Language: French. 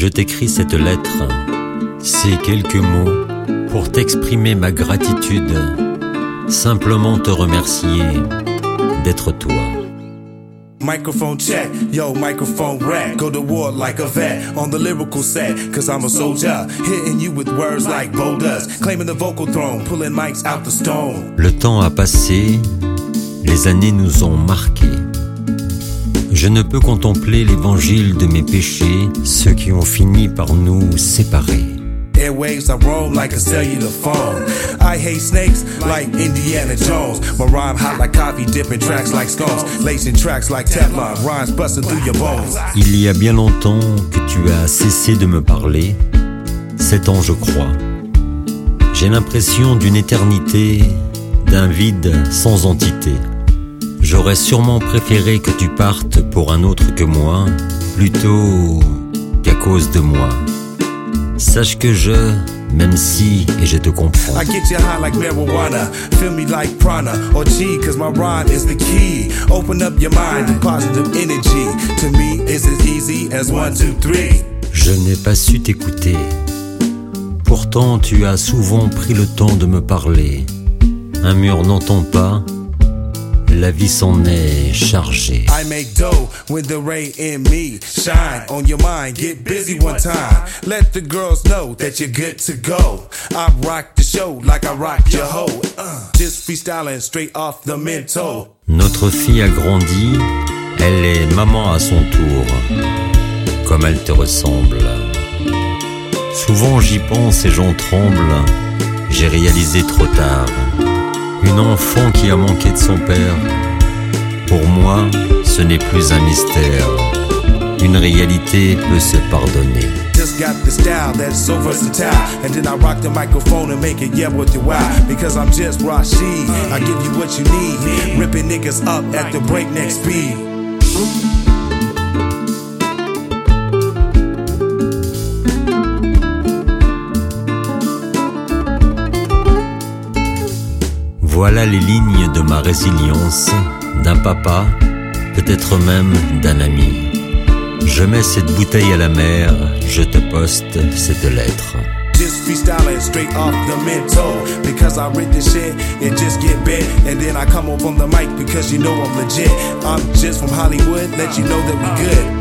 Je t'écris cette lettre, ces quelques mots pour t'exprimer ma gratitude, simplement te remercier d'être toi. Microphone check, yo, microphone rack. Go to war like a vet on the lyrical set. Cause I'm a soldier, hitting you with words like boulders. Claiming the vocal throne, pulling mics out the stone. Le temps a passé, les années nous ont marqués. Je ne peux contempler l'évangile de mes péchés, ceux qui ont fini par nous séparer. Airwaves, I roam like a cellular phone. I hate snakes like Indiana Jones. My rhyme hot like coffee, dipping tracks like scones. Lacing tracks like Teflon, rhymes busting through your bones. Il y a bien longtemps que tu as cessé de me parler. Sept ans, je crois. J'ai l'impression d'une éternité, d'un vide sans entité. J'aurais sûrement préféré que tu partes pour un autre que moi, plutôt qu'à cause de moi. Sache que je, même si, et je te comprends. I get you high like marijuana, feel me like prana or G, cause my rhyme is the key. Open up your mind to positive energy. To me, it's as easy as one, two, three. Je n'ai pas su t'écouter. Pourtant, tu as souvent pris le temps de me parler. Un mur n'entend pas, la vie s'en est chargée. I make dough when the ray in me shine on your mind. Get busy one time. Let the girls know that you're good to go. I rock the show like I rock your hoe. Uh, just freestyling straight off the mental. Notre fille a grandi, elle est maman à son tour. Comme elle te ressemble. Souvent j'y pense et j'en tremble. J'ai réalisé trop tard. Une enfant qui a manqué de son père. Pour moi, ce n'est plus un mystère. Une réalité peut se pardonner. Just got the style that's so versatile. And then I rock the microphone and make it yeah with the wow. Because I'm just Rashid. I give you what you need. Ripping niggas up at the breakneck speed. Voilà les lignes de ma résilience, d'un papa, peut-être même d'un ami. Je mets cette bouteille à la mer, je te poste cette lettre. Just freestyling straight off the mental. Because I read this shit, it just get bit. And then I come up on the mic because you know I'm legit. I'm just from Hollywood, let you know that we good.